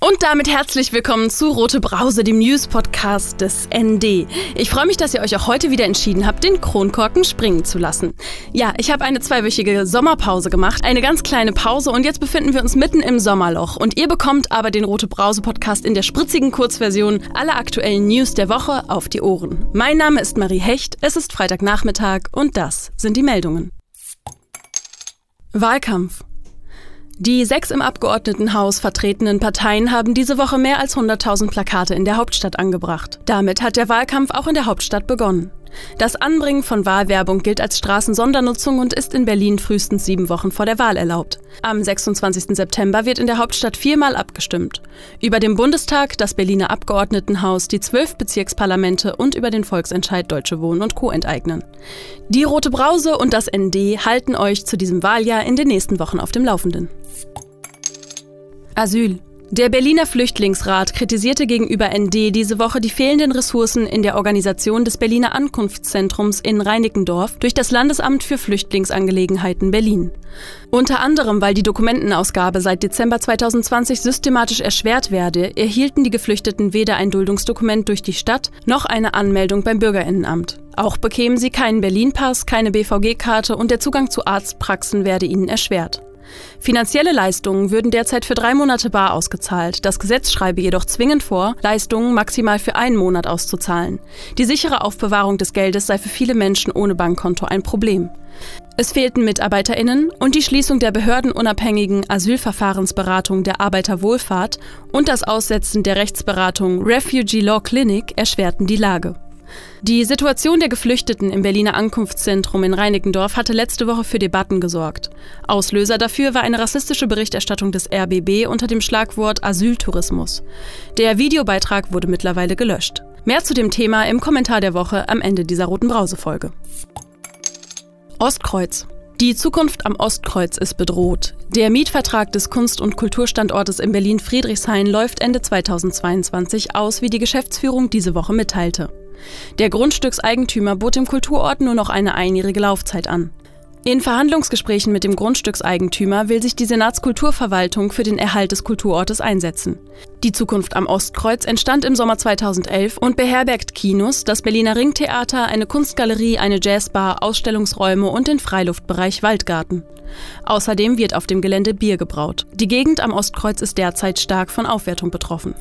Und damit herzlich willkommen zu Rote Brause, dem News-Podcast des ND. Ich freue mich, dass ihr euch auch heute wieder entschieden habt, den Kronkorken springen zu lassen. Ja, ich habe eine zweiwöchige Sommerpause gemacht, eine ganz kleine Pause und jetzt befinden wir uns mitten im Sommerloch. Und ihr bekommt aber den Rote Brause-Podcast in der spritzigen Kurzversion aller aktuellen News der Woche auf die Ohren. Mein Name ist Marie Hecht, es ist Freitagnachmittag und das sind die Meldungen. Wahlkampf. Die sechs im Abgeordnetenhaus vertretenen Parteien haben diese Woche mehr als 100.000 Plakate in der Hauptstadt angebracht. Damit hat der Wahlkampf auch in der Hauptstadt begonnen. Das Anbringen von Wahlwerbung gilt als Straßensondernutzung und ist in Berlin frühestens sieben Wochen vor der Wahl erlaubt. Am 26. September wird in der Hauptstadt viermal abgestimmt. Über den Bundestag, das Berliner Abgeordnetenhaus, die zwölf Bezirksparlamente und über den Volksentscheid Deutsche Wohnen und Co. enteignen. Die Rote Brause und das ND halten euch zu diesem Wahljahr in den nächsten Wochen auf dem Laufenden. Asyl. Der Berliner Flüchtlingsrat kritisierte gegenüber ND diese Woche die fehlenden Ressourcen in der Organisation des Berliner Ankunftszentrums in Reinickendorf durch das Landesamt für Flüchtlingsangelegenheiten Berlin. Unter anderem, weil die Dokumentenausgabe seit Dezember 2020 systematisch erschwert werde, erhielten die Geflüchteten weder ein Duldungsdokument durch die Stadt noch eine Anmeldung beim Bürgerinnenamt. Auch bekämen sie keinen Berlin-Pass, keine BVG-Karte und der Zugang zu Arztpraxen werde ihnen erschwert. Finanzielle Leistungen würden derzeit für drei Monate bar ausgezahlt. Das Gesetz schreibe jedoch zwingend vor, Leistungen maximal für einen Monat auszuzahlen. Die sichere Aufbewahrung des Geldes sei für viele Menschen ohne Bankkonto ein Problem. Es fehlten MitarbeiterInnen und die Schließung der behördenunabhängigen Asylverfahrensberatung der Arbeiterwohlfahrt und das Aussetzen der Rechtsberatung Refugee Law Clinic erschwerten die Lage. Die Situation der Geflüchteten im Berliner Ankunftszentrum in Reinickendorf hatte letzte Woche für Debatten gesorgt. Auslöser dafür war eine rassistische Berichterstattung des RBB unter dem Schlagwort Asyltourismus. Der Videobeitrag wurde mittlerweile gelöscht. Mehr zu dem Thema im Kommentar der Woche am Ende dieser roten Brause-Folge. Ostkreuz. Die Zukunft am Ostkreuz ist bedroht. Der Mietvertrag des Kunst- und Kulturstandortes in Berlin-Friedrichshain läuft Ende 2022 aus, wie die Geschäftsführung diese Woche mitteilte. Der Grundstückseigentümer bot dem Kulturort nur noch eine einjährige Laufzeit an. In Verhandlungsgesprächen mit dem Grundstückseigentümer will sich die Senatskulturverwaltung für den Erhalt des Kulturortes einsetzen. Die Zukunft am Ostkreuz entstand im Sommer 2011 und beherbergt Kinos, das Berliner Ringtheater, eine Kunstgalerie, eine Jazzbar, Ausstellungsräume und den Freiluftbereich Waldgarten. Außerdem wird auf dem Gelände Bier gebraut. Die Gegend am Ostkreuz ist derzeit stark von Aufwertung betroffen.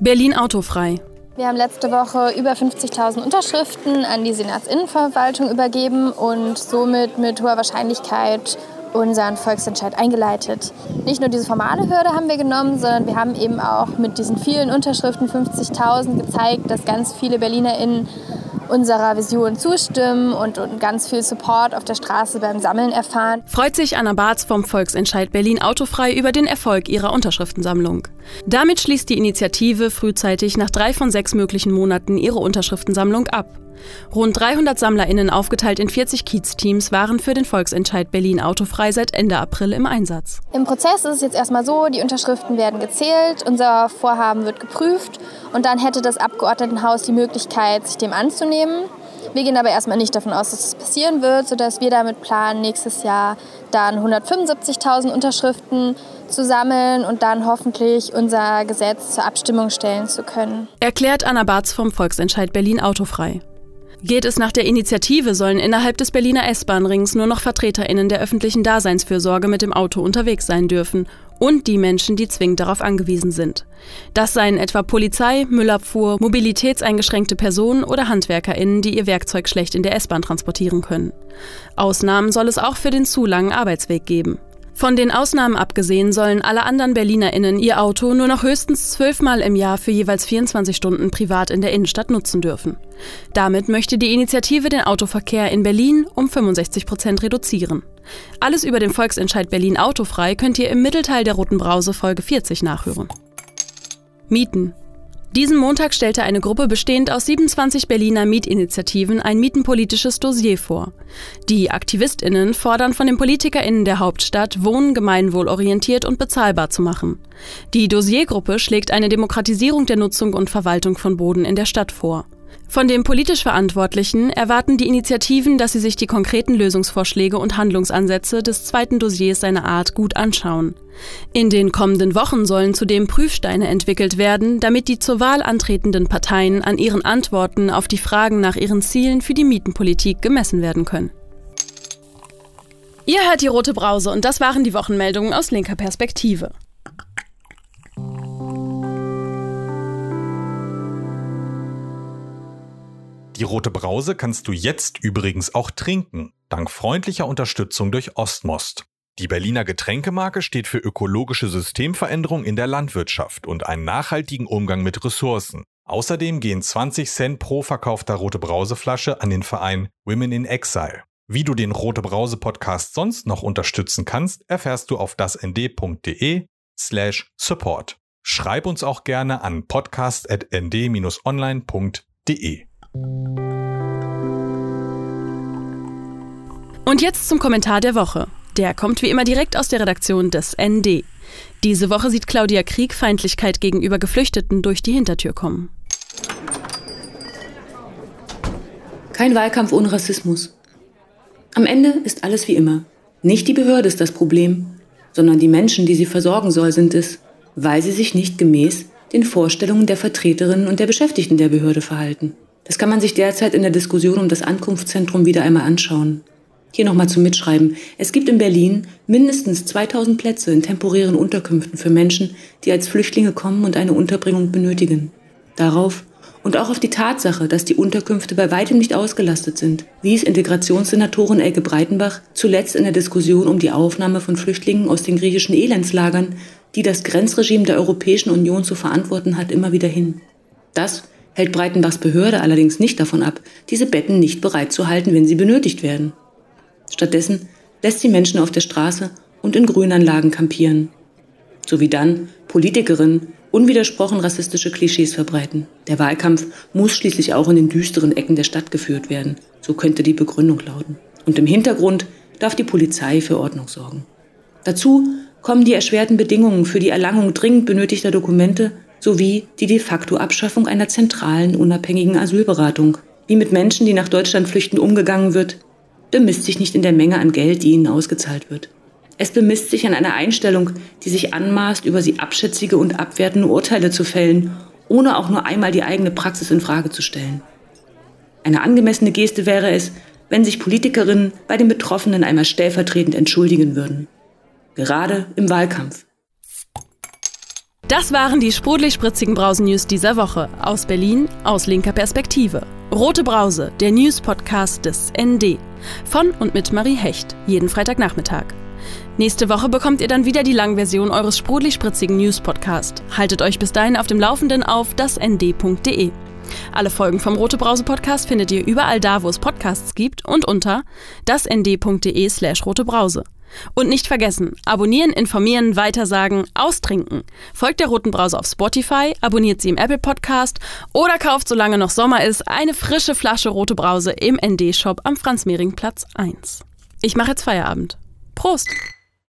Berlin autofrei. Wir haben letzte Woche über 50.000 Unterschriften an die Senatsinnenverwaltung übergeben und somit mit hoher Wahrscheinlichkeit unseren Volksentscheid eingeleitet. Nicht nur diese formale Hürde haben wir genommen, sondern wir haben eben auch mit diesen vielen Unterschriften, 50.000, gezeigt, dass ganz viele BerlinerInnen unserer Vision zustimmen und, und ganz viel Support auf der Straße beim Sammeln erfahren. Freut sich Anna Barz vom Volksentscheid Berlin Autofrei über den Erfolg ihrer Unterschriftensammlung. Damit schließt die Initiative frühzeitig nach drei von sechs möglichen Monaten ihre Unterschriftensammlung ab. Rund 300 SammlerInnen aufgeteilt in 40 Kiez-Teams waren für den Volksentscheid Berlin autofrei seit Ende April im Einsatz. Im Prozess ist es jetzt erstmal so, die Unterschriften werden gezählt, unser Vorhaben wird geprüft und dann hätte das Abgeordnetenhaus die Möglichkeit, sich dem anzunehmen. Wir gehen aber erstmal nicht davon aus, dass es das passieren wird, sodass wir damit planen, nächstes Jahr dann 175.000 Unterschriften zu sammeln und dann hoffentlich unser Gesetz zur Abstimmung stellen zu können. Erklärt Anna Barz vom Volksentscheid Berlin autofrei. Geht es nach der Initiative, sollen innerhalb des Berliner S-Bahn-Rings nur noch VertreterInnen der öffentlichen Daseinsfürsorge mit dem Auto unterwegs sein dürfen und die Menschen, die zwingend darauf angewiesen sind. Das seien etwa Polizei, Müllabfuhr, mobilitätseingeschränkte Personen oder HandwerkerInnen, die ihr Werkzeug schlecht in der S-Bahn transportieren können. Ausnahmen soll es auch für den zu langen Arbeitsweg geben. Von den Ausnahmen abgesehen sollen alle anderen BerlinerInnen ihr Auto nur noch höchstens zwölfmal im Jahr für jeweils 24 Stunden privat in der Innenstadt nutzen dürfen. Damit möchte die Initiative den Autoverkehr in Berlin um 65 Prozent reduzieren. Alles über den Volksentscheid Berlin autofrei könnt ihr im Mittelteil der Roten Brause Folge 40 nachhören. Mieten. Diesen Montag stellte eine Gruppe bestehend aus 27 Berliner Mietinitiativen ein mietenpolitisches Dossier vor. Die AktivistInnen fordern von den PolitikerInnen der Hauptstadt, Wohnen gemeinwohlorientiert und bezahlbar zu machen. Die Dossiergruppe schlägt eine Demokratisierung der Nutzung und Verwaltung von Boden in der Stadt vor. Von dem politisch Verantwortlichen erwarten die Initiativen, dass sie sich die konkreten Lösungsvorschläge und Handlungsansätze des zweiten Dossiers seiner Art gut anschauen. In den kommenden Wochen sollen zudem Prüfsteine entwickelt werden, damit die zur Wahl antretenden Parteien an ihren Antworten auf die Fragen nach ihren Zielen für die Mietenpolitik gemessen werden können. Ihr hört die rote Brause und das waren die Wochenmeldungen aus linker Perspektive. Die rote Brause kannst du jetzt übrigens auch trinken, dank freundlicher Unterstützung durch Ostmost. Die Berliner Getränkemarke steht für ökologische Systemveränderung in der Landwirtschaft und einen nachhaltigen Umgang mit Ressourcen. Außerdem gehen 20 Cent pro verkaufter rote Brauseflasche an den Verein Women in Exile. Wie du den Rote Brause Podcast sonst noch unterstützen kannst, erfährst du auf dasnd.de slash support. Schreib uns auch gerne an podcast.nd-online.de. Und jetzt zum Kommentar der Woche. Der kommt wie immer direkt aus der Redaktion des ND. Diese Woche sieht Claudia Krieg Feindlichkeit gegenüber Geflüchteten durch die Hintertür kommen. Kein Wahlkampf ohne Rassismus. Am Ende ist alles wie immer. Nicht die Behörde ist das Problem, sondern die Menschen, die sie versorgen soll, sind es, weil sie sich nicht gemäß den Vorstellungen der Vertreterinnen und der Beschäftigten der Behörde verhalten. Das kann man sich derzeit in der Diskussion um das Ankunftszentrum wieder einmal anschauen. Hier nochmal zum Mitschreiben. Es gibt in Berlin mindestens 2000 Plätze in temporären Unterkünften für Menschen, die als Flüchtlinge kommen und eine Unterbringung benötigen. Darauf und auch auf die Tatsache, dass die Unterkünfte bei weitem nicht ausgelastet sind, wies Integrationssenatorin Elke Breitenbach zuletzt in der Diskussion um die Aufnahme von Flüchtlingen aus den griechischen Elendslagern, die das Grenzregime der Europäischen Union zu verantworten hat, immer wieder hin. Das hält Breitenbachs Behörde allerdings nicht davon ab, diese Betten nicht bereitzuhalten, wenn sie benötigt werden. Stattdessen lässt sie Menschen auf der Straße und in Grünanlagen kampieren. Sowie dann Politikerinnen unwidersprochen rassistische Klischees verbreiten. Der Wahlkampf muss schließlich auch in den düsteren Ecken der Stadt geführt werden. So könnte die Begründung lauten. Und im Hintergrund darf die Polizei für Ordnung sorgen. Dazu kommen die erschwerten Bedingungen für die Erlangung dringend benötigter Dokumente sowie die de facto Abschaffung einer zentralen, unabhängigen Asylberatung. Wie mit Menschen, die nach Deutschland flüchten, umgegangen wird, bemisst sich nicht in der Menge an Geld, die ihnen ausgezahlt wird. Es bemisst sich an einer Einstellung, die sich anmaßt, über sie abschätzige und abwertende Urteile zu fällen, ohne auch nur einmal die eigene Praxis in Frage zu stellen. Eine angemessene Geste wäre es, wenn sich Politikerinnen bei den Betroffenen einmal stellvertretend entschuldigen würden. Gerade im Wahlkampf. Das waren die sprudelig-spritzigen Brausen-News dieser Woche aus Berlin aus linker Perspektive. Rote Brause, der News-Podcast des ND. Von und mit Marie Hecht, jeden Freitagnachmittag. Nächste Woche bekommt ihr dann wieder die Langversion eures sprudelig-spritzigen News-Podcast. Haltet euch bis dahin auf dem Laufenden auf dasnd.de. Alle Folgen vom Rote Brause Podcast findet ihr überall da, wo es Podcasts gibt und unter dasnd.de slash rotebrause. Und nicht vergessen, abonnieren, informieren, weitersagen, austrinken. Folgt der Roten Brause auf Spotify, abonniert sie im Apple Podcast oder kauft, solange noch Sommer ist, eine frische Flasche Rote Brause im ND-Shop am Franz-Mehring-Platz 1. Ich mache jetzt Feierabend. Prost!